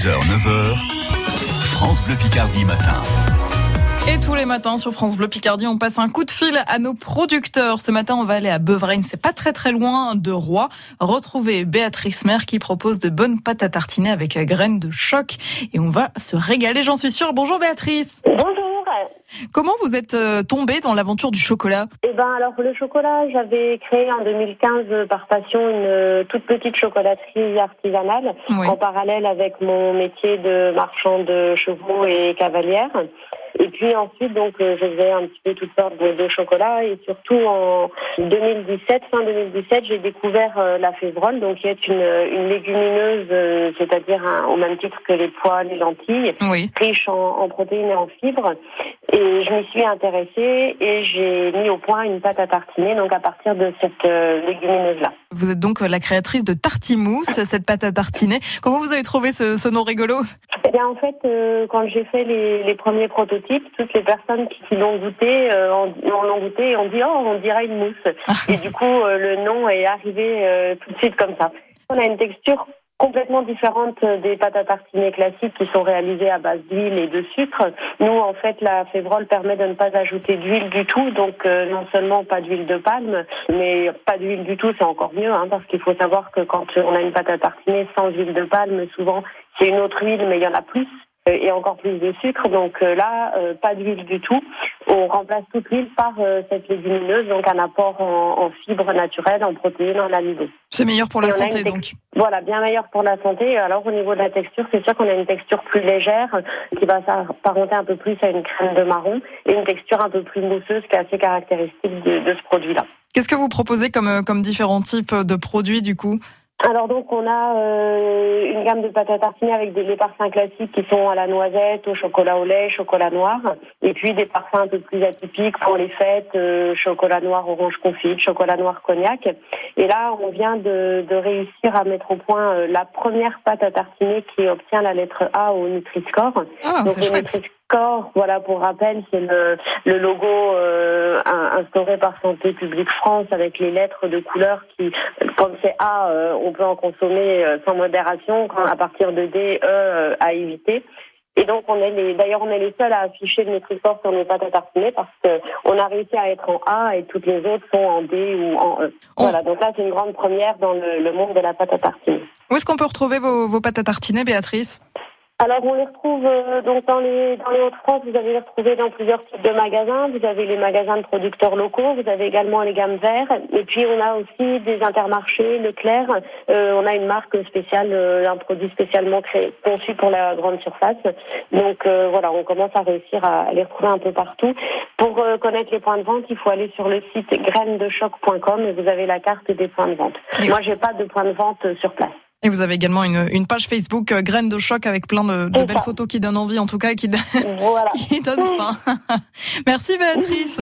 6h, 9h, France Bleu Picardie matin. Et tous les matins sur France Bleu Picardie, on passe un coup de fil à nos producteurs. Ce matin, on va aller à Beuvraine, c'est pas très très loin de Roy. Retrouver Béatrice Mère qui propose de bonnes pâtes à tartiner avec graines de choc. Et on va se régaler, j'en suis sûre. Bonjour Béatrice. Bonjour. Comment vous êtes euh, tombée dans l'aventure du chocolat? Eh ben alors le chocolat, j'avais créé en 2015 par passion une euh, toute petite chocolaterie artisanale Oui. en parallèle avec mon métier de marchand de chevaux et cavalière. Et puis ensuite, donc, euh, je faisais un petit peu toutes sortes de, de chocolats et surtout en 2017, fin 2017, j'ai découvert euh, la févrole, donc qui est une, une légumineuse, euh, c'est-à-dire au même titre que les pois, les lentilles, Oui. riche en, en protéines et en fibres. Et je m'y suis intéressée et j'ai mis au point une pâte à tartiner, donc à partir de cette euh, légumineuse-là. Vous êtes donc la créatrice de Tartimousse, cette pâte à tartiner. Comment vous avez trouvé ce, ce nom rigolo? Eh bien, en fait, euh, quand j'ai fait les, les premiers prototypes, toutes les personnes qui, qui l'ont goûté, euh, en- en l'ont goûté et ont dit « Oh, on dirait une mousse ». Et du coup, euh, le nom est arrivé tout de suite comme ça. On a une texture complètement différente des pâtes à tartiner classiques qui sont réalisées à base d'huile et de sucre. Nous, en fait, la févrole permet de ne pas ajouter d'huile du tout, donc euh, non seulement pas d'huile de palme, mais pas d'huile du tout, c'est encore mieux, hein, parce qu'il faut savoir que quand on a une pâte à tartiner sans huile de palme, souvent c'est une autre huile, mais il y en a plus euh, et encore plus de sucre. Donc euh, là, euh, pas d'huile du tout. On remplace toute l'huile par euh, cette légumineuse, donc un apport en, en fibres naturelles, en protéines, en amidon. C'est meilleur pour la Et santé donc. Voilà, bien meilleur pour la santé. Alors au niveau de la texture, c'est sûr qu'on a une texture plus légère, qui va s'apparenter un peu plus à une crème de marron, et une texture un peu plus mousseuse, qui est assez caractéristique de, de ce produit-là. Qu'est-ce que vous proposez comme, comme différents types de produits du coup? Alors donc on a euh, une gamme de pâtes à tartiner avec des les parfums classiques qui sont à la noisette, au chocolat au lait, chocolat noir, et puis des parfums un peu plus atypiques pour les fêtes, euh, chocolat noir orange confit, chocolat noir cognac. Et là on vient de, de réussir à mettre au point euh, la première pâte à tartiner qui obtient la lettre A au Nutri-Score. Ah, Donc c'est le. Nutri-Score, voilà pour rappel, c'est le, le logo euh, instauré par Santé publique France avec les lettres de couleur qui, quand c'est A, euh, on peut en consommer euh, sans modération, quand à partir de D, E, euh, à éviter. Et donc on est les, d'ailleurs on est les seuls à afficher le Nutri-Score sur nos pâtes à tartiner parce que on a réussi à être en A et toutes les autres sont en D ou en E. On- Voilà, donc là c'est une grande première dans le, le monde de la pâte à tartiner. Où est-ce qu'on peut retrouver vos, vos pâtes à tartiner, Béatrice? Alors on les retrouve euh, donc dans les dans les Hauts-de-France, vous allez les retrouver dans plusieurs types de magasins. Vous avez les magasins de producteurs locaux, vous avez également les gammes verts, et puis on a aussi des intermarchés, Leclerc. Euh, on a une marque spéciale, euh, un produit spécialement créé, conçu pour la grande surface. Donc euh, voilà, on commence à réussir à les retrouver un peu partout. Pour connaître les points de vente, il faut aller sur le site grainesdechoc.com et vous avez la carte des points de vente. Moi, j'ai pas de point de vente sur place. Et vous avez également une, une page Facebook euh, Graines de choc avec plein de, belles ça. photos qui donnent envie en tout cas et qui, Voilà. qui donnent faim. Merci Béatrice.